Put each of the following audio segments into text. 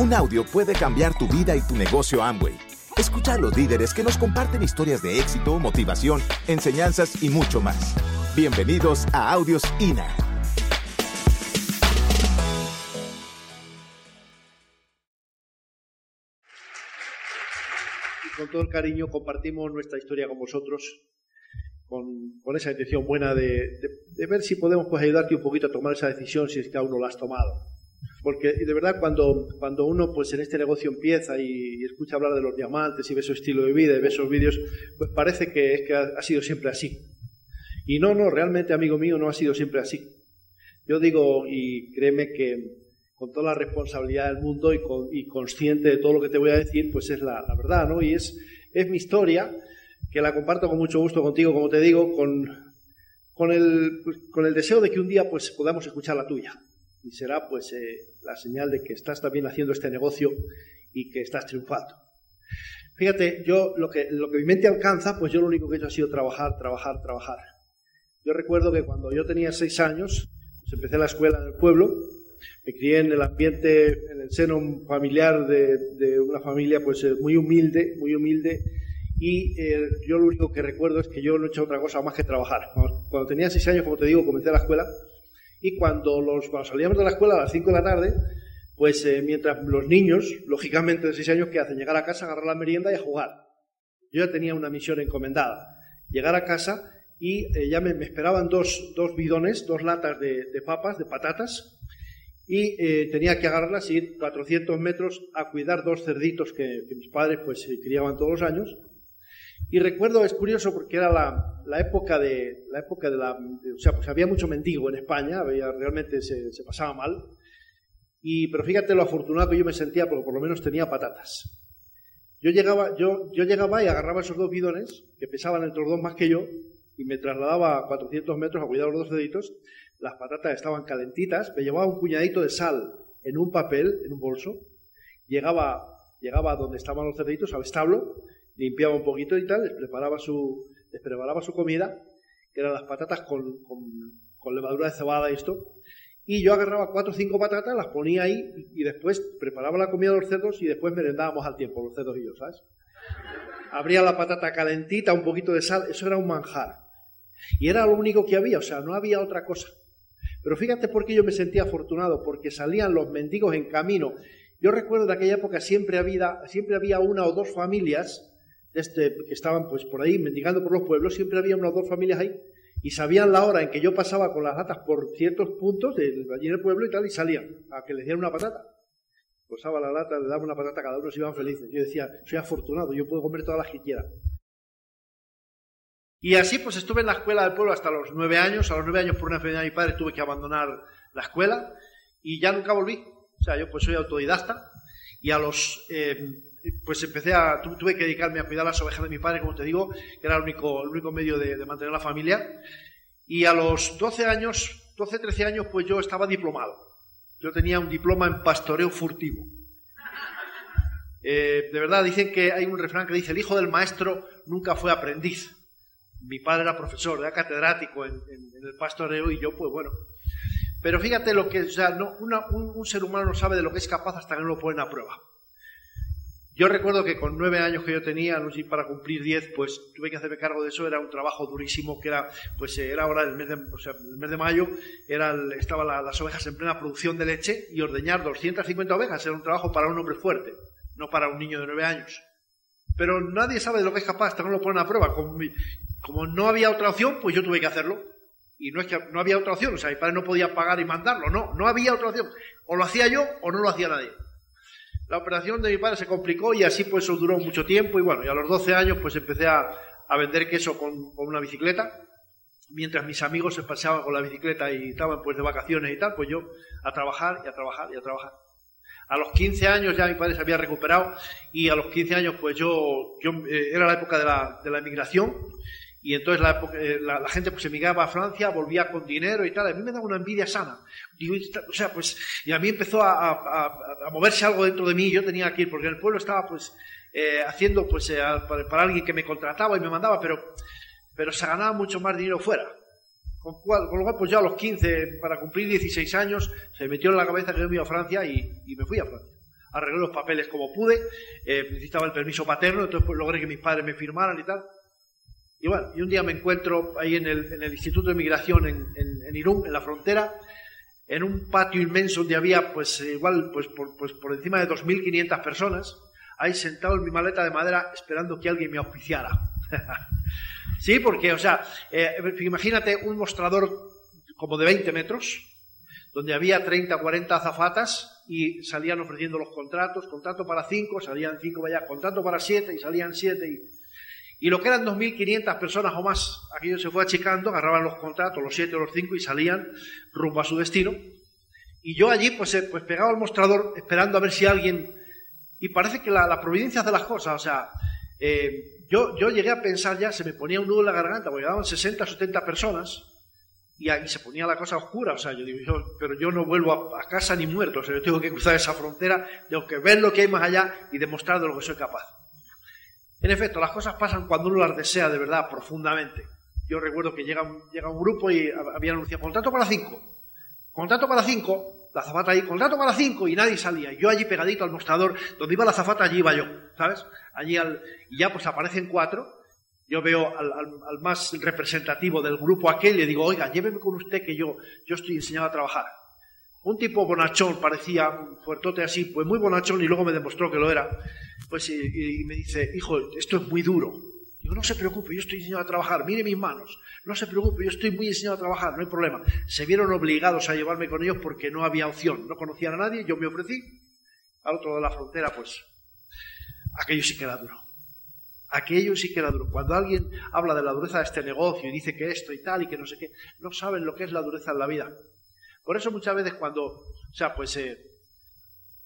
Un audio puede cambiar tu vida y tu negocio Amway. Escucha a los líderes que nos comparten historias de éxito, motivación, enseñanzas y mucho más. Bienvenidos a Audios INA. con todo el cariño compartimos nuestra historia con vosotros, con, esa intención buena de, ver si podemos pues, ayudarte un poquito a tomar esa decisión si es que aún no la has tomado. Porque de verdad cuando, cuando uno pues en este negocio empieza y, escucha hablar de los diamantes y ve su estilo de vida y ve esos vídeos, pues parece que, es que ha, sido siempre así. Y no, no, realmente amigo mío no ha sido siempre así. Yo digo, y créeme que con toda la responsabilidad del mundo y, consciente de todo lo que te voy a decir, pues es la, verdad, ¿no? Y es, es mi historia, que la comparto con mucho gusto contigo, como te digo, con, con, el, con el deseo de que un día pues podamos escuchar la tuya. Y será pues eh, la señal de que estás también haciendo este negocio y que estás triunfando. Fíjate, yo lo que, lo que mi mente alcanza, pues yo lo único que he hecho ha sido trabajar, trabajar, trabajar. Yo recuerdo que cuando yo tenía seis años, pues empecé la escuela en el pueblo, me crié en el ambiente, en el seno familiar de, una familia pues eh, muy humilde, muy humilde, y eh, yo lo único que recuerdo es que yo no he hecho otra cosa más que trabajar. Cuando, tenía seis años, como te digo, comencé la escuela, y cuando, los, cuando salíamos de la escuela a las cinco de la tarde, pues eh, mientras los niños, lógicamente de seis años, ¿qué hacen? Llegar a casa, agarrar la merienda y a jugar. Yo ya tenía una misión encomendada, llegar a casa y ya me, esperaban dos, dos bidones, dos latas de, papas, de patatas, y eh, tenía que agarrarlas y ir 400 metros a cuidar dos cerditos que, mis padres pues criaban todos los años. Y recuerdo, es curioso porque era la, la época de la época de la, o sea, pues había mucho mendigo en España, había, realmente se, se, pasaba mal. Y pero fíjate lo afortunado que yo me sentía porque por lo menos tenía patatas. Yo llegaba, yo, yo llegaba y agarraba esos dos bidones que pesaban entre los dos más que yo y me trasladaba a 400 metros a cuidar los dos cerditos las patatas estaban calentitas, me llevaba un puñadito de sal en un papel, en un bolso, llegaba, llegaba donde estaban los cerditos, al establo, limpiaba un poquito y tal, les preparaba su, les preparaba su comida, que eran las patatas con, con, levadura de cebada y esto, y yo agarraba cuatro o cinco patatas, las ponía ahí y, después preparaba la comida de los cerdos y después merendábamos al tiempo, los cerdos y yo, ¿sabes? Abría la patata calentita, un poquito de sal, eso era un manjar. Y era lo único que había, o sea, no había otra cosa. Pero fíjate por qué yo me sentía afortunado, porque salían los mendigos en camino. Yo recuerdo de aquella época siempre había, siempre había una o dos familias este, que estaban pues por ahí mendigando por los pueblos, siempre había una o dos familias ahí y sabían la hora en que yo pasaba con las latas por ciertos puntos de allí en el pueblo y tal y salían a que les dieran una patata. Posaba la lata, le daba una patata, cada uno se iban felices. Yo decía, soy afortunado, yo puedo comer todas las que quiera. Y así pues estuve en la escuela del pueblo hasta los nueve años. A los nueve años por una enfermedad de mi padre tuve que abandonar la escuela y ya nunca volví. O sea, yo pues soy autodidacta y a los... Eh, pues empecé a... Tuve que dedicarme a cuidar las ovejas de mi padre, como te digo, que era el único, el único medio de, mantener la familia. Y a los 12 años, 12, 13 años, pues yo estaba diplomado. Yo tenía un diploma en pastoreo furtivo. Eh, de verdad, dicen que hay un refrán que dice, el hijo del maestro nunca fue aprendiz mi padre era profesor, era catedrático en, el pastoreo y yo, pues bueno. Pero fíjate lo que, o sea, no, un, ser humano no sabe de lo que es capaz hasta que no lo ponen a prueba. Yo recuerdo que con nueve años que yo tenía, no para cumplir diez, pues tuve que hacerme cargo de eso. Era un trabajo durísimo, que era, pues era ahora el mes de, o sea, el mes de mayo, era estaban las ovejas en plena producción de leche y ordeñar 250 ovejas era un trabajo para un hombre fuerte, no para un niño de nueve años. Pero nadie sabe de lo que es capaz hasta no lo ponen a prueba. Como no había otra opción, pues yo tuve que hacerlo. Y no es que no había otra opción, o sea, mi padre no podía pagar y mandarlo, no, no había otra opción. O lo hacía yo o no lo hacía nadie. La operación de mi padre se complicó y así pues eso duró mucho tiempo y bueno, y a los 12 años pues empecé a, vender queso con, con, una bicicleta. Mientras mis amigos se paseaban con la bicicleta y estaban pues de vacaciones y tal, pues yo a trabajar y a trabajar y a trabajar. A los 15 años ya mi padre se había recuperado y a los 15 años pues yo, yo eh, era la época de la, de la emigración y entonces eh, la, la, gente pues emigraba a Francia, volvía con dinero y tal. A mí me daba una envidia sana. o sea, pues, y a mí empezó a, a, moverse algo dentro de mí. Yo tenía que ir, porque el pueblo estaba pues eh, haciendo pues eh, para, alguien que me contrataba y me mandaba, pero, pero se ganaba mucho más dinero fuera. Con, con, lo cual, pues ya a los 15, para cumplir 16 años, se me metió en la cabeza que yo me iba a Francia y, y me fui a Francia. arreglé los papeles como pude, eh, necesitaba el permiso paterno, entonces pues logré que mis padres me firmaran y tal. Y bueno, y un día me encuentro ahí en el, en el Instituto de Migración en, en, Irún, en la frontera, en un patio inmenso donde había pues igual pues por, pues, por encima de 2.500 personas, ahí sentado en mi maleta de madera esperando que alguien me auspiciara. sí, porque, o sea, eh, imagínate un mostrador como de 20 metros, donde había 30, 40 azafatas y salían ofreciendo los contratos, contrato para 5, salían 5 vaya, contrato para 7 y salían 7 y, y lo que eran 2.500 personas o más, aquello se fue achicando, agarraban los contratos, los 7 o los 5 y salían rumbo a su destino. Y yo allí pues, eh, pues pegaba al mostrador esperando a ver si alguien... Y parece que la, providencia hace las cosas, o sea, eh, yo, yo llegué a pensar ya, se me ponía un nudo en la garganta, porque llegaban 60 o 70 personas, y ahí se ponía la cosa oscura. O sea, yo digo, pero yo no vuelvo a, casa ni muerto. O sea, yo tengo que cruzar esa frontera, tengo que ver lo que hay más allá y demostrar de lo que soy capaz. En efecto, las cosas pasan cuando uno las desea de verdad, profundamente. Yo recuerdo que llega un, llega un grupo y había anunciado contrato para cinco. Contrato para cinco, la zafata ahí, contrato para cinco, y nadie salía. Yo allí pegadito al mostrador, donde iba la zafata, allí iba yo, ¿sabes? Allí al, y ya pues aparecen cuatro, yo veo al, más representativo del grupo aquel y le digo, oiga, lléveme con usted que yo, yo estoy enseñado a trabajar. Un tipo bonachón, parecía un fuertote así, pues muy bonachón y luego me demostró que lo era. Pues y, me dice, hijo, esto es muy duro. Digo, no se preocupe, yo estoy enseñado a trabajar, mire mis manos. No se preocupe, yo estoy muy enseñado a trabajar, no hay problema. Se vieron obligados a llevarme con ellos porque no había opción, no conocían a nadie, yo me ofrecí. Al otro lado de la frontera, pues aquello sí que era duro. Aquello sí que era duro. Cuando alguien habla de la dureza de este negocio y dice que esto y tal y que no sé qué, no saben lo que es la dureza en la vida. Por eso muchas veces cuando, o sea, pues eh,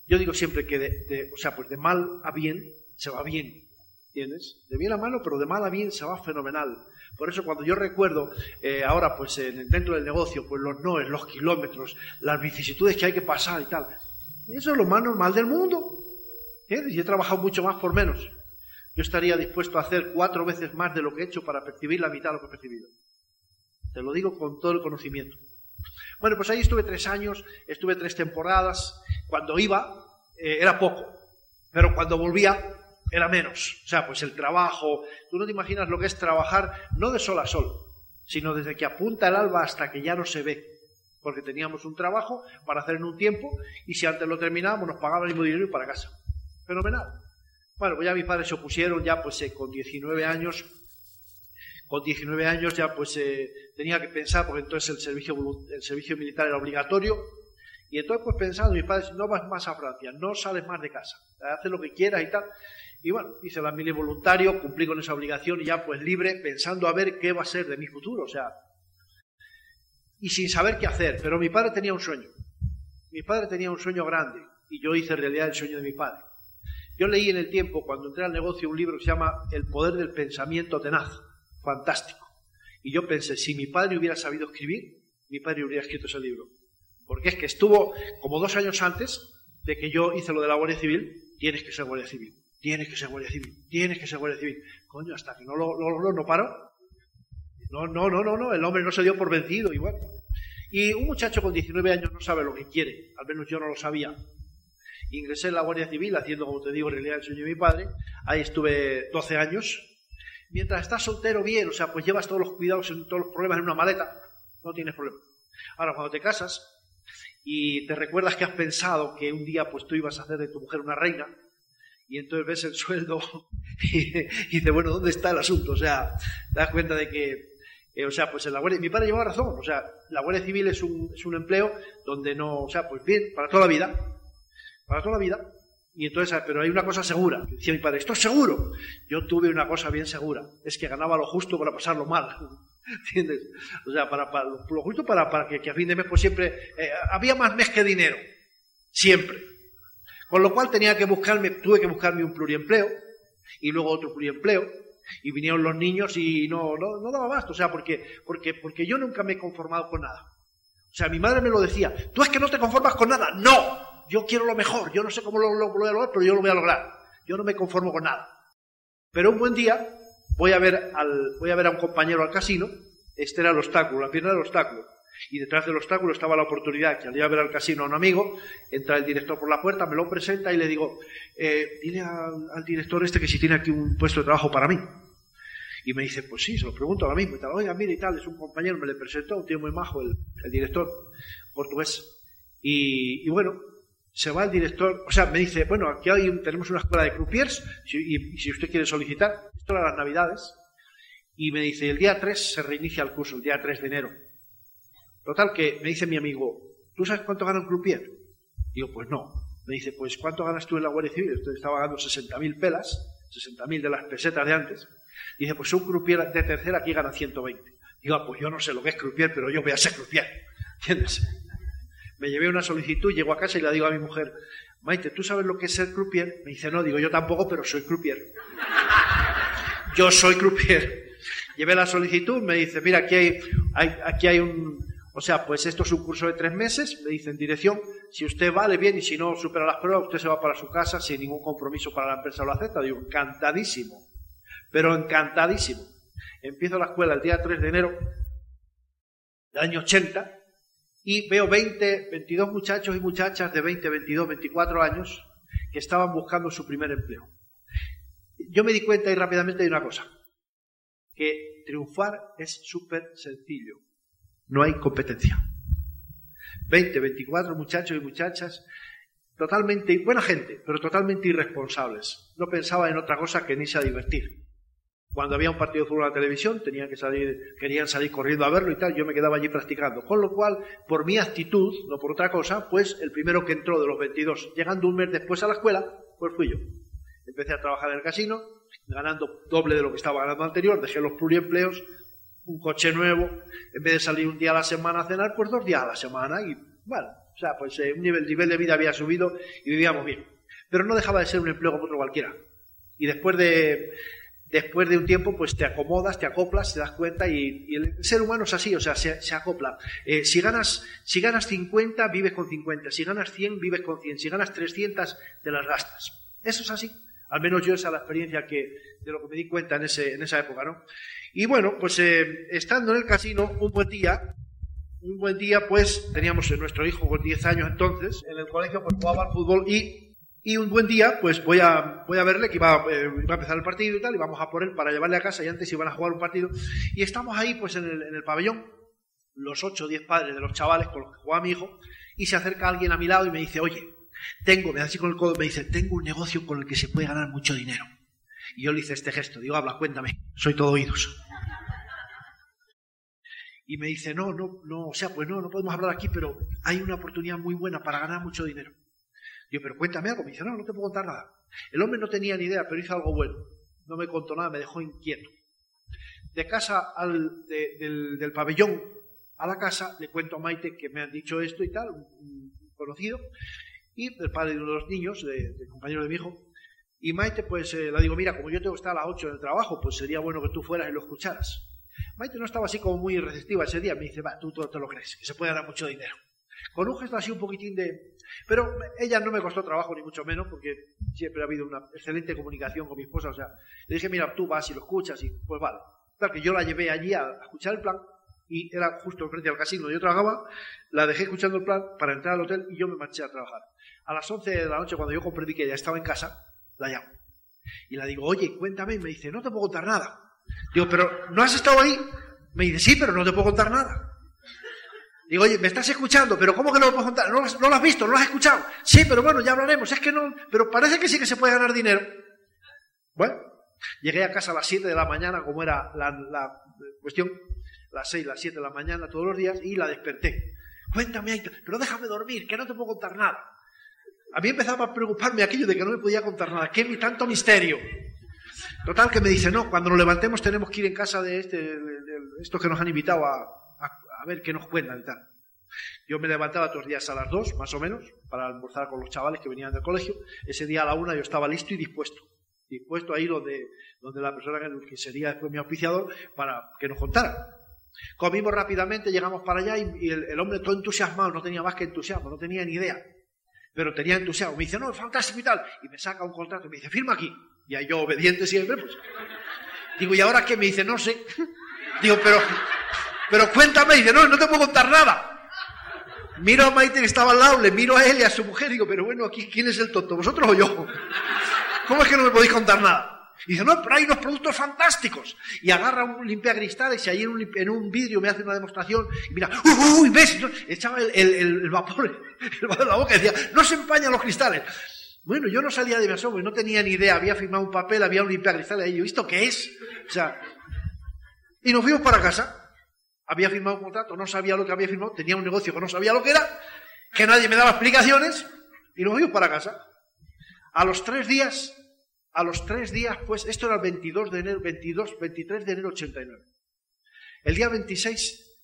yo digo siempre que de, o sea, pues de mal a bien se va bien, ¿entiendes? De bien a malo, pero de mal a bien se va fenomenal. Por eso cuando yo recuerdo eh, ahora, pues dentro del negocio, pues los noes, los kilómetros, las vicisitudes que hay que pasar y tal, eso es lo más normal del mundo. Y he trabajado mucho más por menos. Yo estaría dispuesto a hacer cuatro veces más de lo que he hecho para percibir la mitad de lo que he percibido. Te lo digo con todo el conocimiento. Bueno, pues ahí estuve tres años, estuve tres temporadas. Cuando iba eh, era poco, pero cuando volvía era menos. O sea, pues el trabajo, tú no te imaginas lo que es trabajar no de sol a sol, sino desde que apunta el alba hasta que ya no se ve. Porque teníamos un trabajo para hacer en un tiempo y si antes lo terminábamos nos pagaban el mismo dinero y para casa. Fenomenal. Bueno, pues ya mis padres se opusieron, ya pues eh, con 19 años, con 19 años ya pues eh, tenía que pensar, porque entonces el servicio, el servicio militar era obligatorio, y entonces pues pensando, mis padres, no vas más a Francia, no sales más de casa, haces lo que quieras y tal. Y bueno, hice la mili voluntario, cumplí con esa obligación y ya pues libre, pensando a ver qué va a ser de mi futuro, o sea, y sin saber qué hacer. Pero mi padre tenía un sueño. Mi padre tenía un sueño grande y yo hice realidad el sueño de mi padre. Yo leí en el tiempo, cuando entré al negocio, un libro que se llama El poder del pensamiento tenaz. Fantástico. Y yo pensé, si mi padre hubiera sabido escribir, mi padre hubiera escrito ese libro. Porque es que estuvo como dos años antes de que yo hice lo de la Guardia Civil, tienes que ser Guardia Civil, tienes que ser Guardia Civil, tienes que ser Guardia Civil. Coño, hasta que no lo, lo, no paro. No, no, no, no, no, el hombre no se dio por vencido, igual. Y un muchacho con 19 años no sabe lo que quiere, al menos yo no lo sabía. Ingresé en la Guardia Civil haciendo, como te digo, en realidad el sueño de mi padre. Ahí estuve 12 años. Mientras estás soltero, bien, o sea, pues llevas todos los cuidados, todos los problemas en una maleta, no tienes problema. Ahora, cuando te casas y te recuerdas que has pensado que un día pues tú ibas a hacer de tu mujer una reina, y entonces ves el sueldo y, dices, bueno, ¿dónde está el asunto? O sea, te das cuenta de que, eh, o sea, pues en la Guardia, mi padre llevaba razón, o sea, la Guardia Civil es un, es un empleo donde no, o sea, pues bien, para toda la vida, para toda la vida. Y entonces, pero hay una cosa segura. Decía mi padre, esto es seguro. Yo tuve una cosa bien segura. Es que ganaba lo justo para pasarlo mal. ¿Entiendes? O sea, para, lo justo para, para que, a fin de mes, pues siempre, eh, había más mes que dinero. Siempre. Con lo cual tenía que buscarme, tuve que buscarme un pluriempleo y luego otro pluriempleo. Y vinieron los niños y no, no, no daba basto. O sea, porque, porque, porque yo nunca me he conformado con nada. O sea, mi madre me lo decía, tú es que no te conformas con nada. No, yo quiero lo mejor, yo no sé cómo lo, voy a lograr, pero yo lo voy a lograr. Yo no me conformo con nada. Pero un buen día voy a ver, al, voy a, ver a un compañero al casino, este era el obstáculo, la pierna del obstáculo. Y detrás del obstáculo estaba la oportunidad que al ir a ver al casino a un amigo, entra el director por la puerta, me lo presenta y le digo, eh, dile al, director este que si tiene aquí un puesto de trabajo para mí. Y me dice, pues sí, se lo pregunto ahora mismo. Y tal, oiga, mire y tal, es un compañero, me le presentó, un tío muy majo, el, director portugués. Y, bueno, se va el director, o sea, me dice, bueno, aquí tenemos una escuela de croupiers, y, si usted quiere solicitar, esto era las navidades, y me dice, el día 3 se reinicia el curso, el día 3 de enero. Total, que me dice mi amigo, ¿tú sabes cuánto gana un croupier? Digo, pues no. Me dice, pues ¿cuánto ganas tú en la Guardia Civil? Estaba ganando 60.000 pelas, 60.000 de las pesetas de antes. Dice, pues un croupier de tercera aquí gana 120. Digo, ah, pues yo no sé lo que es croupier, pero yo voy a ser croupier. ¿Entiendes? Me llevé una solicitud, llego a casa y le digo a mi mujer, Maite, ¿tú sabes lo que es ser croupier? Me dice, no, digo, yo tampoco, pero soy croupier. Yo soy croupier. Llevé la solicitud, me dice, mira, aquí hay, aquí hay un, o sea, pues esto es un curso de tres meses, me dicen dirección, si usted vale bien y si no supera las pruebas, usted se va para su casa sin ningún compromiso para la empresa lo acepta. Digo, encantadísimo, pero encantadísimo. Empiezo la escuela el día 3 de enero del año 80 y veo 20, 22 muchachos y muchachas de 20, 22, 24 años que estaban buscando su primer empleo. Yo me di cuenta y rápidamente de una cosa, que triunfar es súper sencillo no hay competencia. 20, 24 muchachos y muchachas, totalmente, buena gente, pero totalmente irresponsables. No pensaba en otra cosa que ni a divertir. Cuando había un partido de fútbol en la televisión, tenían que salir, querían salir corriendo a verlo y tal, yo me quedaba allí practicando. Con lo cual, por mi actitud, no por otra cosa, pues el primero que entró de los 22, llegando un mes después a la escuela, pues fui yo. Empecé a trabajar en el casino, ganando doble de lo que estaba ganando anterior, dejé los pluriempleos, un coche nuevo, en vez de salir un día a la semana a cenar, pues dos días a la semana y bueno, o sea, pues eh, un nivel, nivel de vida había subido y vivíamos bien. Pero no dejaba de ser un empleo como otro cualquiera. Y después de, después de un tiempo, pues te acomodas, te acoplas, te das cuenta y, el ser humano es así, o sea, se, acopla. Eh, si, ganas, si ganas 50, vives con 50. Si ganas 100, vives con 100. Si ganas 300, te las gastas. Eso es así. Al menos yo esa es la experiencia que, de lo que me di cuenta en, ese, en esa época, ¿no? Y bueno, pues eh, estando en el casino, un buen día, un buen día, pues teníamos a nuestro hijo con 10 años entonces, en el colegio, pues jugaba al fútbol y, y un buen día, pues voy a, voy a verle que iba, eh, iba, a empezar el partido y tal, y vamos a por él para llevarle a casa y antes iban a jugar un partido. Y estamos ahí, pues en el, en el pabellón, los 8 o 10 padres de los chavales con los que jugaba mi hijo, y se acerca alguien a mi lado y me dice, oye, tengo, me da así con el codo, me dice, tengo un negocio con el que se puede ganar mucho dinero. Y yo le hice este gesto, digo, habla, cuéntame, soy todo oídos. Y me dice, no, no, no, o sea, pues no, no podemos hablar aquí, pero hay una oportunidad muy buena para ganar mucho dinero. Digo, pero cuéntame algo. Me dice, no, no te puedo contar nada. El hombre no tenía ni idea, pero hizo algo bueno. No me contó nada, me dejó inquieto. De casa al, del, pabellón a la casa, le cuento a Maite que me han dicho esto y tal, un, conocido, y el padre de uno de los niños, del compañero de mi hijo. Y Maite, pues eh, le digo, mira, como yo tengo que estar a las 8 en el trabajo, pues sería bueno que tú fueras y lo escucharas. Maite no estaba así como muy receptiva ese día. Me dice, va, tú, te lo crees, que se puede ganar mucho dinero. Con un gesto así un poquitín de... Pero ella no me costó trabajo, ni mucho menos, porque siempre ha habido una excelente comunicación con mi esposa. O sea, le dije, mira, tú vas y lo escuchas y pues vale. Claro que yo la llevé allí a, escuchar el plan y era justo frente al casino yo trabajaba, la dejé escuchando el plan para entrar al hotel y yo me marché a trabajar. A las 11 de la noche, cuando yo comprendí que ella estaba en casa, la llamo. Y la digo, oye, cuéntame. Y me dice, no te puedo contar nada. Digo, pero ¿no has estado ahí? Me dice, sí, pero no te puedo contar nada. Digo, oye, me estás escuchando, pero ¿cómo que no lo puedo contar? ¿No, lo has visto? ¿No lo has escuchado? Sí, pero bueno, ya hablaremos. Es que no, pero parece que sí que se puede ganar dinero. Bueno, llegué a casa a las 7 de la mañana, como era la, la cuestión, las 6, las 7 de la mañana todos los días, y la desperté. Cuéntame, pero déjame dormir, que no te puedo contar nada. A mí empezaba a preocuparme aquello de que no me podía contar nada. ¿Qué tanto misterio? Total, que me dice, no, cuando nos levantemos tenemos que ir en casa de, este, de, estos que nos han invitado a, a, ver qué nos cuentan y tal. Yo me levantaba todos los días a las dos, más o menos, para almorzar con los chavales que venían del colegio. Ese día a la una yo estaba listo y dispuesto. Dispuesto a ir donde, donde la persona que sería después mi auspiciador para que nos contara. Comimos rápidamente, llegamos para allá y, el, hombre todo entusiasmado, no tenía más que entusiasmo, no tenía ni idea. Pero tenía entusiasmo. Me dice, no, fantástico y tal. Y me saca un contrato y me dice, firma aquí. Y ahí yo obediente siempre, pues. Digo, ¿y ahora qué? Me dice, no sé. Digo, pero, pero cuéntame. Dice, no, no te puedo contar nada. Miro a Maite que estaba al lado, le miro a él y a su mujer y digo, pero bueno, aquí, ¿quién es el tonto? ¿Vosotros o yo? ¿Cómo es que no me podéis contar nada? Y dice, no, pero hay unos productos fantásticos. Y agarra un limpiacristales y ahí en un, un vidrio me hace una demostración y mira, uy, uy ves, echaba el, vapor, el vapor en la boca y decía, no se empañan los cristales. Bueno, yo no salía de mi asombro no tenía ni idea. Había firmado un papel, había un limpiacristales ahí. Yo, ¿esto qué es? O sea, y nos fuimos para casa. Había firmado un contrato, no sabía lo que había firmado, tenía un negocio que no sabía lo que era, que nadie me daba explicaciones, y nos fuimos para casa. A los tres días, a los tres días, pues, esto era el 22 de enero, 22, 23 de enero 89. El día 26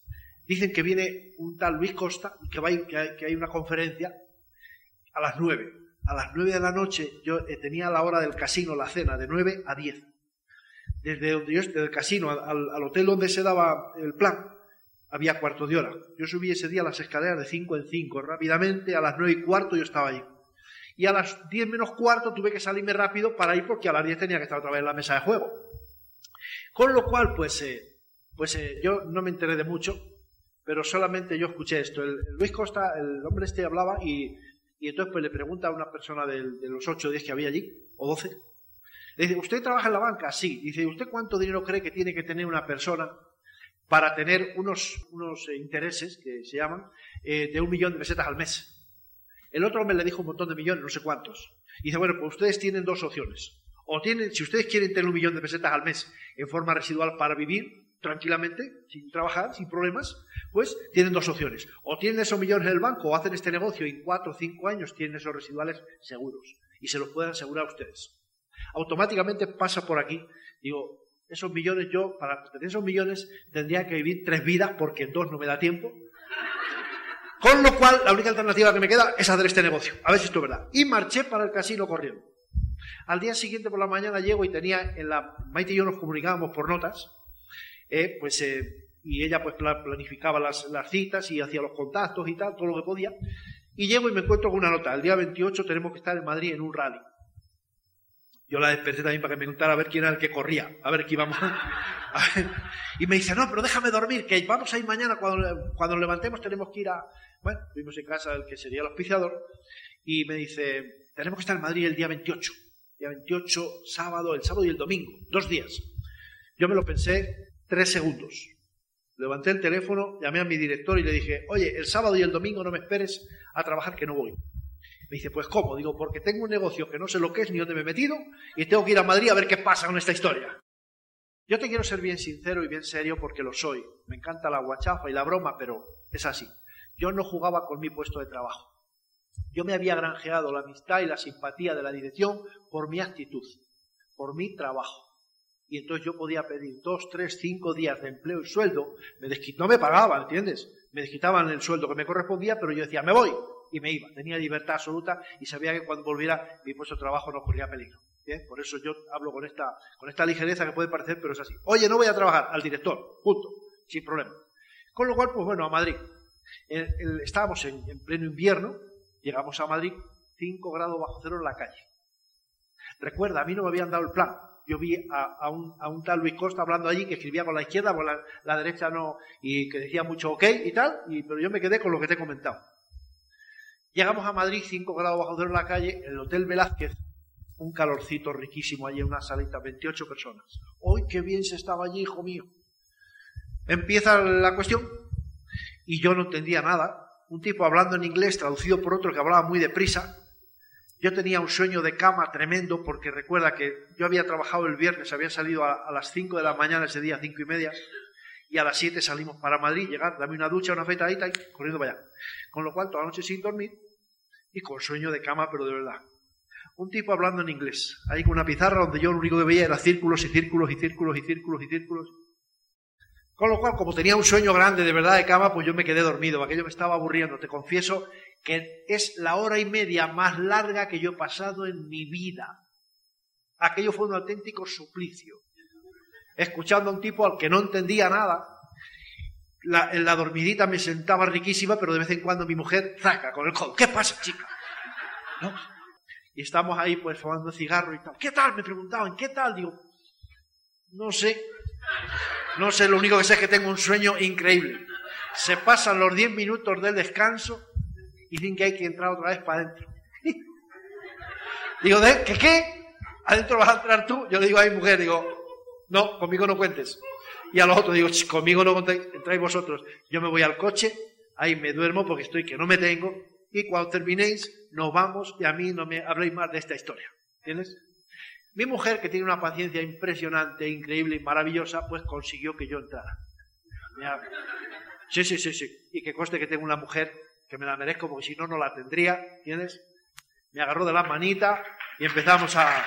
dicen que viene un tal Luis Costa, que, va que, hay, que hay una conferencia a las nueve. A las nueve de la noche yo eh, tenía la hora del casino, la cena, de nueve a diez desde donde yo, desde el casino al, al, hotel donde se daba el plan, había cuarto de hora. Yo subí ese día las escaleras de cinco en cinco, rápidamente, a las nueve y cuarto yo estaba allí. Y a las diez menos cuarto tuve que salirme rápido para ir porque a las diez tenía que estar otra vez en la mesa de juego. Con lo cual, pues, eh, pues eh, yo no me enteré de mucho, pero solamente yo escuché esto. El, Luis Costa, el hombre este hablaba y, y, entonces pues le pregunta a una persona de, de los ocho o diez que había allí, o doce, le dice, ¿usted trabaja en la banca? Sí. Dice, ¿usted cuánto dinero cree que tiene que tener una persona para tener unos, unos eh, intereses, que se llaman, eh, de un millón de pesetas al mes? El otro hombre le dijo un montón de millones, no sé cuántos. dice, bueno, pues ustedes tienen dos opciones. O tienen, si ustedes quieren tener un millón de pesetas al mes en forma residual para vivir tranquilamente, sin trabajar, sin problemas, pues tienen dos opciones. O tienen esos millones en el banco o hacen este negocio y en cuatro o cinco años tienen esos residuales seguros. Y se los pueden asegurar a ustedes automáticamente pasa por aquí. Digo, esos millones, yo, para tener esos millones, tendría que vivir tres vidas porque en dos no me da tiempo. Con lo cual, la única alternativa que me queda es hacer este negocio. A ver si esto es verdad. Y marché para el casino corriendo. Al día siguiente por la mañana llego y tenía en la. Maite y yo nos comunicábamos por notas. Eh, pues, eh, y ella pues planificaba las, las citas y hacía los contactos y tal, todo lo que podía. Y llego y me encuentro con una nota. El día 28 tenemos que estar en Madrid en un rally. Yo la desperté también para que me contara a ver quién era el que corría, a ver qué íbamos a ver. Y me dice, no, pero déjame dormir, que vamos a ir mañana, cuando, cuando levantemos tenemos que ir a... Bueno, fuimos en casa el que sería el auspiciador, y me dice, tenemos que estar en Madrid el día 28, día 28, sábado, el sábado y el domingo, dos días. Yo me lo pensé tres segundos. Levanté el teléfono, llamé a mi director y le dije, oye, el sábado y el domingo no me esperes a trabajar que no voy. Me dice, pues ¿cómo? Digo, porque tengo un negocio que no sé lo que es ni dónde me he metido y tengo que ir a Madrid a ver qué pasa con esta historia. Yo te quiero ser bien sincero y bien serio porque lo soy. Me encanta la guachafa y la broma, pero es así. Yo no jugaba con mi puesto de trabajo. Yo me había granjeado la amistad y la simpatía de la dirección por mi actitud, por mi trabajo. Y entonces yo podía pedir dos, tres, cinco días de empleo y sueldo. Me no me pagaban, ¿entiendes? Me desquitaban el sueldo que me correspondía, pero yo decía, me voy y me iba. Tenía libertad absoluta y sabía que cuando volviera mi puesto de trabajo no corría peligro. Por eso yo hablo con esta, con esta ligereza que puede parecer, pero es así. Oye, no voy a trabajar al director, punto, sin problema. Con lo cual, pues bueno, a Madrid. estábamos en, pleno invierno, llegamos a Madrid, 5 grados bajo cero en la calle. Recuerda, a mí no me habían dado el plan. Yo vi a, un, a un, tal Luis Costa hablando allí que escribía con la izquierda, con la, la derecha no, y que decía mucho ok y tal, y, pero yo me quedé con lo que te he comentado. Llegamos a Madrid, 5 grados bajo cero en la calle, en el Hotel Velázquez, un calorcito riquísimo allí en una salita, 28 personas. ¡Uy, qué bien se estaba allí, hijo mío! Empieza la cuestión y yo no entendía nada. Un tipo hablando en inglés, traducido por otro que hablaba muy deprisa. Yo tenía un sueño de cama tremendo porque recuerda que yo había trabajado el viernes, había salido a, las 5 de la mañana ese día, cinco y media, y a las 7 salimos para Madrid, llegar, dame una ducha, una afeitadita y corriendo para allá. Con lo cual, toda la noche sin dormir y con sueño de cama, pero de verdad. Un tipo hablando en inglés, ahí con una pizarra donde yo lo único que veía era círculos y círculos y círculos y círculos y círculos. Con lo cual, como tenía un sueño grande de verdad de cama, pues yo me quedé dormido. Aquello me estaba aburriendo. Te confieso que es la hora y media más larga que yo he pasado en mi vida. Aquello fue un auténtico suplicio escuchando a un tipo al que no entendía nada. En la dormidita me sentaba riquísima, pero de vez en cuando mi mujer zaca con el codo. ¿Qué pasa, chica? ¿No? Y estamos ahí pues fumando cigarro y tal. ¿Qué tal? Me preguntaban, ¿qué tal? Digo, no sé. No sé, lo único que sé es que tengo un sueño increíble. Se pasan los 10 minutos del descanso y dicen que hay que entrar otra vez para adentro. digo, ¿qué qué? ¿Adentro vas a entrar tú? Yo le digo a mi mujer, digo, no, conmigo no cuentes. Y a los otros digo, conmigo no entráis vosotros. Yo me voy al coche, ahí me duermo porque estoy que no me tengo. Y cuando terminéis, nos vamos y a mí no me habléis más de esta historia. ¿Entiendes? Mi mujer, que tiene una paciencia impresionante, increíble y maravillosa, pues consiguió que yo entrara. Sí, sí, sí, sí. Y que conste que tengo una mujer que me la merezco porque si no, no la tendría. ¿Entiendes? Me agarró de la manita y empezamos a...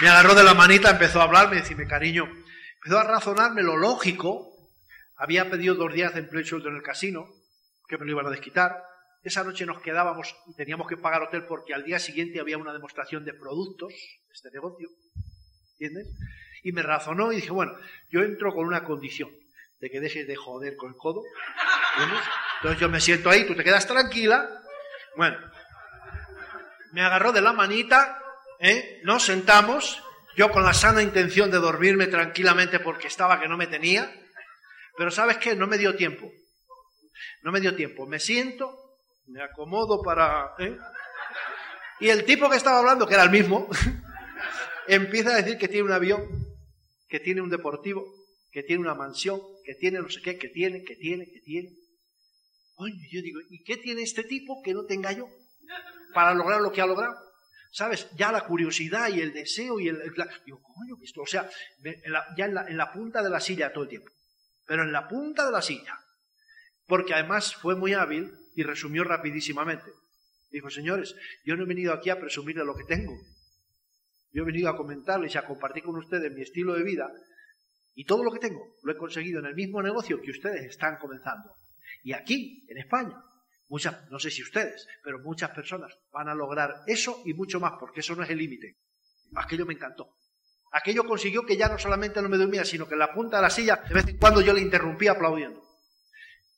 Me agarró de la manita, empezó a hablarme, decirme, cariño, empezó a razonarme lo lógico. Había pedido dos días de empleo en el casino, que me lo iban a desquitar. Esa noche nos quedábamos y teníamos que pagar hotel porque al día siguiente había una demostración de productos de este negocio. ¿Entiendes? Y me razonó y dije, bueno, yo entro con una condición, de que dejes de joder con el codo. Entonces yo me siento ahí, tú te quedas tranquila. Bueno, me agarró de la manita, ¿eh? nos sentamos, yo con la sana intención de dormirme tranquilamente porque estaba que no me tenía, pero ¿sabes qué? No me dio tiempo. No me dio tiempo. Me siento, me acomodo para... ¿eh? Y el tipo que estaba hablando, que era el mismo, empieza a decir que tiene un avión, que tiene un deportivo, que tiene una mansión, que tiene no sé qué, que tiene, que tiene, que tiene. Oye, yo digo, ¿y qué tiene este tipo que no tenga yo para lograr lo que ha logrado? ¿Sabes? Ya la curiosidad y el deseo y el... digo, coño, esto, o sea, ya en la, en la punta de la silla todo el tiempo. Pero en la punta de la silla. Porque además fue muy hábil y resumió rapidísimamente. Dijo, señores, yo no he venido aquí a presumir de lo que tengo. Yo he venido a comentarles y a compartir con ustedes mi estilo de vida y todo lo que tengo lo he conseguido en el mismo negocio que ustedes están comenzando. Y aquí, en España, muchas, no sé si ustedes, pero muchas personas van a lograr eso y mucho más, porque eso no es el límite. Aquello me encantó. Aquello consiguió que ya no solamente no me dormía, sino que en la punta de la silla, de vez en cuando yo le interrumpía aplaudiendo.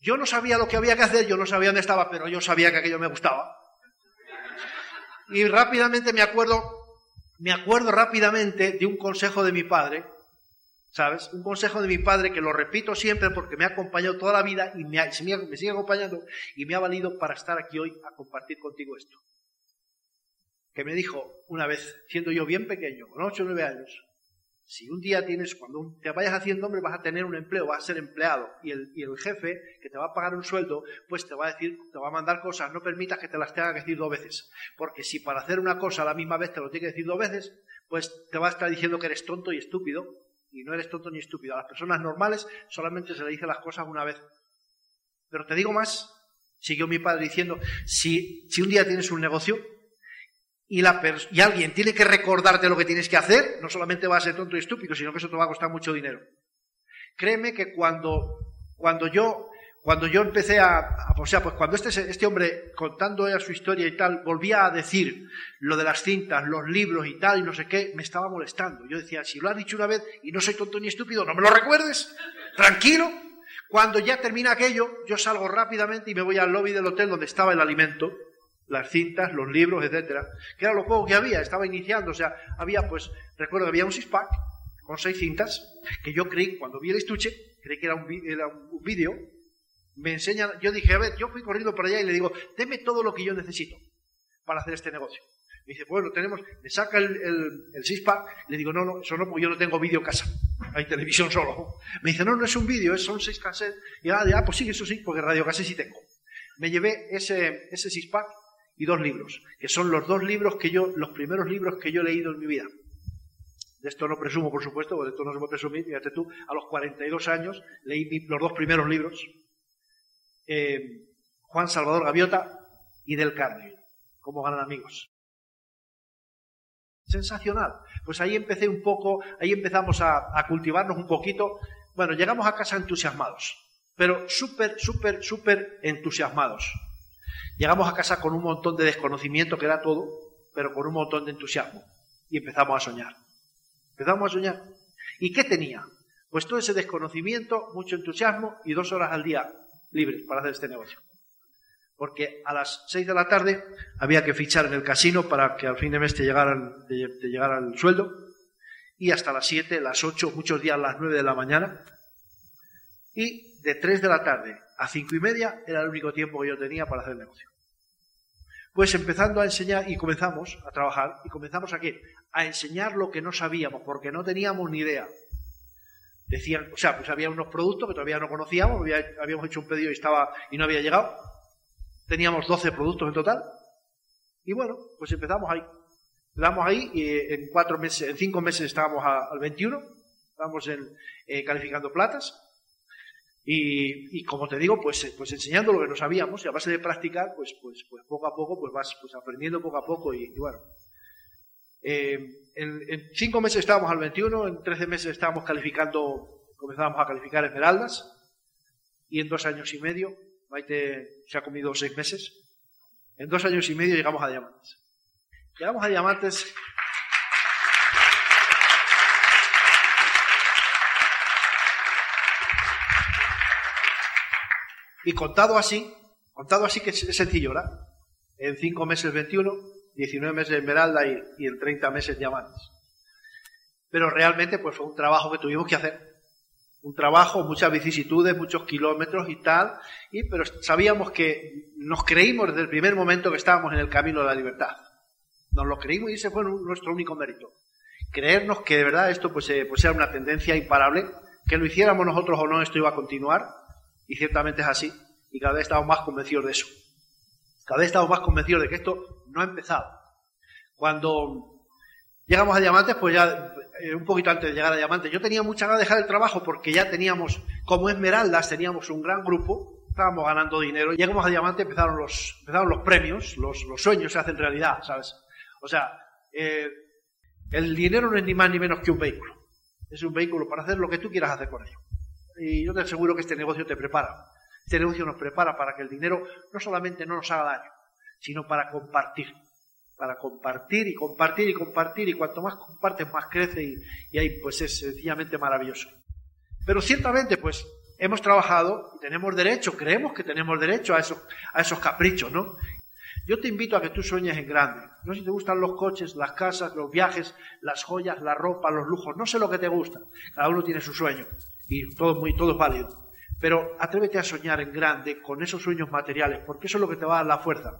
Yo no sabía lo que había que hacer, yo no sabía dónde estaba, pero yo sabía que aquello me gustaba. Y rápidamente me acuerdo, me acuerdo rápidamente de un consejo de mi padre, ¿sabes? Un consejo de mi padre que lo repito siempre porque me ha acompañado toda la vida y me, me sigue acompañando y me ha valido para estar aquí hoy a compartir contigo esto. Que me dijo una vez, siendo yo bien pequeño, con 8 o 9 años, si un día tienes, cuando te vayas haciendo hombre, vas a tener un empleo, vas a ser empleado, y el, jefe que te va a pagar un sueldo, pues te va a decir, te va a mandar cosas, no permitas que te las tenga que decir dos veces. Porque si para hacer una cosa a la misma vez te lo tiene que decir dos veces, pues te va a estar diciendo que eres tonto y estúpido, y no eres tonto ni estúpido. A las personas normales solamente se le dice las cosas una vez. Pero te digo más, siguió mi padre diciendo, si, si un día tienes un negocio, y, y alguien tiene que recordarte lo que tienes que hacer, no solamente va a ser tonto y estúpido, sino que eso te va a costar mucho dinero. Créeme que cuando, cuando yo cuando yo empecé a, o sea, pues cuando este, este hombre, contando ella su historia y tal, volvía a decir lo de las cintas, los libros y tal, y no sé qué, me estaba molestando. Yo decía, si lo has dicho una vez y no soy tonto ni estúpido, no me lo recuerdes, tranquilo. Cuando ya termina aquello, yo salgo rápidamente y me voy al lobby del hotel donde estaba el alimento, las cintas, los libros, etcétera, que era lo poco que había, estaba iniciando, o sea, había pues, recuerdo que había un six-pack con seis cintas, que yo creí, cuando vi el estuche, creí que era un, era un vídeo, me enseñan, yo dije, a ver, yo fui corriendo para allá y le digo, deme todo lo que yo necesito para hacer este negocio. Me dice, bueno, tenemos, me saca el, el, six-pack, le digo, no, no, eso no, porque yo no tengo vídeo casa, hay televisión solo. Me dice, no, no es un vídeo, son seis cassettes. Y ah, ah, pues sí, eso sí, porque radio cassette sí tengo. Me llevé ese, ese six-pack y dos libros, que son los dos libros que yo, los primeros libros que yo he leído en mi vida. De esto no presumo, por supuesto, de esto no se puede presumir. Fíjate tú, a los 42 años leí los dos primeros libros. Eh, Juan Salvador Gaviota y Del Carne, como ganan amigos. Sensacional. Pues ahí empecé un poco, ahí empezamos a, a cultivarnos un poquito. Bueno, llegamos a casa entusiasmados, pero súper, súper, súper entusiasmados. Llegamos a casa con un montón de desconocimiento, que era todo, pero con un montón de entusiasmo. Y empezamos a soñar. Empezamos a soñar. ¿Y qué tenía? Pues todo ese desconocimiento, mucho entusiasmo y dos horas al día libres para hacer este negocio. porque a las 6 de la tarde había que fichar en el casino para que al fin de mes te llegara, te llegara el sueldo, y hasta las 7, las 8, muchos días las 9 de la mañana, y de 3 de la tarde a 5 y media era el único tiempo que yo tenía para hacer negocio. Pues empezando a enseñar y comenzamos a trabajar y comenzamos a? A enseñar lo que no sabíamos porque no teníamos ni idea. Decían, o sea, pues había unos productos que todavía no conocíamos, habíamos hecho un pedido y estaba y no había llegado. Teníamos 12 productos en total. Y bueno, pues empezamos ahí. Empezamos ahí y en cuatro meses, en cinco meses estábamos al 21, estábamos en, eh, calificando platas y, como te digo, pues, eh, pues enseñando lo que no sabíamos y a base de practicar, pues, pues, pues poco a poco pues vas pues aprendiendo poco a poco y, bueno. Eh, en, cinco meses estábamos al 21, en 13 meses estábamos calificando, comenzábamos a calificar esmeraldas y en dos años y medio, Maite se ha comido seis meses, en dos años y medio llegamos a diamantes. Llegamos a diamantes Y contado así, contado así que es sencillo, ¿verdad? En 5 meses 21, 19 meses esmeralda y, y en 30 meses diamantes. Pero realmente pues fue un trabajo que tuvimos que hacer. Un trabajo, muchas vicisitudes, muchos kilómetros y tal, y, pero sabíamos que nos creímos desde el primer momento que estábamos en el camino de la libertad. Nos lo creímos y ese fue nuestro único mérito. Creernos que de verdad esto pues, eh, pues era una tendencia imparable, que lo hiciéramos nosotros o no, esto iba a continuar, y ciertamente es así. Y cada vez estamos más convencidos de eso. Cada vez estamos más convencidos de que esto no ha empezado. Cuando llegamos a Diamantes, pues ya eh, un poquito antes de llegar a Diamantes, yo tenía mucha ganas de dejar el trabajo porque ya teníamos, como Esmeraldas, teníamos un gran grupo, estábamos ganando dinero. Llegamos a Diamantes, empezaron los, empezaron los premios, los, los sueños se hacen realidad, ¿sabes? O sea, eh, el dinero no es ni más ni menos que un vehículo. Es un vehículo para hacer lo que tú quieras hacer con ello. Y yo te aseguro que este negocio te prepara. Este negocio nos prepara para que el dinero no solamente no nos haga daño, sino para compartir. Para compartir y compartir y compartir. Y cuanto más compartes, más crece y, ahí pues es sencillamente maravilloso. Pero ciertamente, pues hemos trabajado tenemos derecho, creemos que tenemos derecho a esos, a esos caprichos, ¿no? Yo te invito a que tú sueñes en grande. No sé si te gustan los coches, las casas, los viajes, las joyas, la ropa, los lujos. No sé lo que te gusta. Cada uno tiene su sueño y todo, muy, todo es válido. Pero atrévete a soñar en grande con esos sueños materiales, porque eso es lo que te va a dar la fuerza,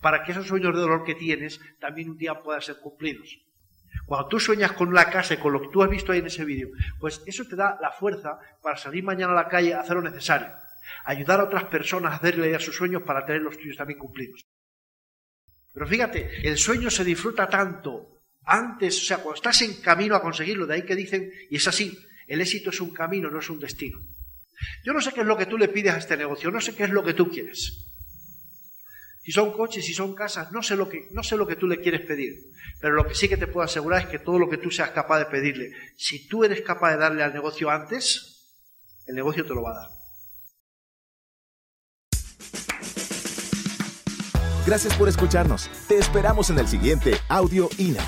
para que esos sueños de dolor que tienes también un día puedan ser cumplidos. Cuando tú sueñas con la casa y con lo que tú has visto ahí en ese vídeo, pues eso te da la fuerza para salir mañana a la calle a hacer lo necesario, ayudar a otras personas a hacerle a sus sueños para tener los tuyos también cumplidos. Pero fíjate, el sueño se disfruta tanto antes, o sea, cuando estás en camino a conseguirlo, de ahí que dicen, y es así, el éxito es un camino, no es un destino. Yo no sé qué es lo que tú le pides a este negocio, no sé qué es lo que tú quieres. Si son coches, si son casas, no sé lo que, no sé lo que tú le quieres pedir. Pero lo que sí que te puedo asegurar es que todo lo que tú seas capaz de pedirle, si tú eres capaz de darle al negocio antes, el negocio te lo va a dar. Gracias por escucharnos. Te esperamos en el siguiente Audio INA.